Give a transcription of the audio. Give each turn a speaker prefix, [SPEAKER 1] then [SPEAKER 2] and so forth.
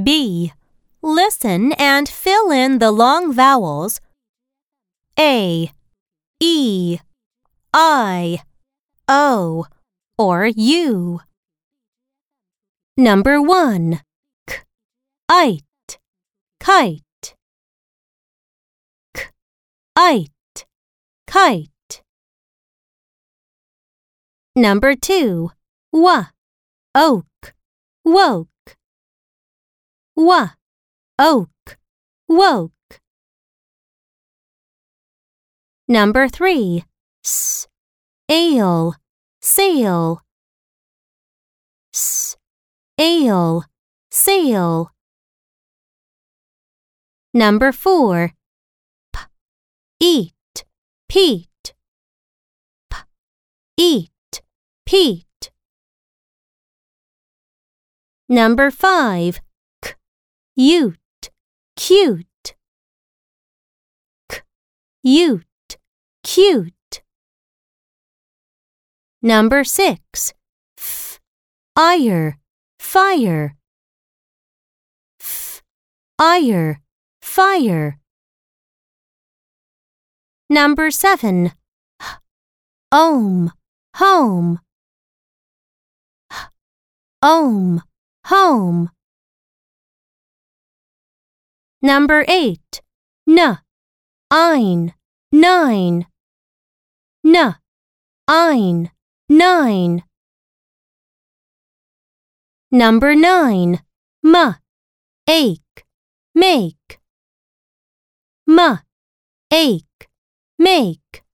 [SPEAKER 1] B. Listen and fill in the long vowels A, E, I, O, or U. Number 1. K, ite, kite. K, ite, kite. Number 2. W, oak, woke. W, oak, woke. Number 3. S, ale, sail. S, ale, sail. Number 4. P, eat, peat. P, eat, peat. Number 5. K, ute, cute. K, ute, cute. Number 6. F, ire, fire. F, ire, fire. Number 7. H, ohm, home. H, ohm, home. Number 8. N, ein, nine. N, ein, nine. Number 9. M, ache, make. M, ache, make.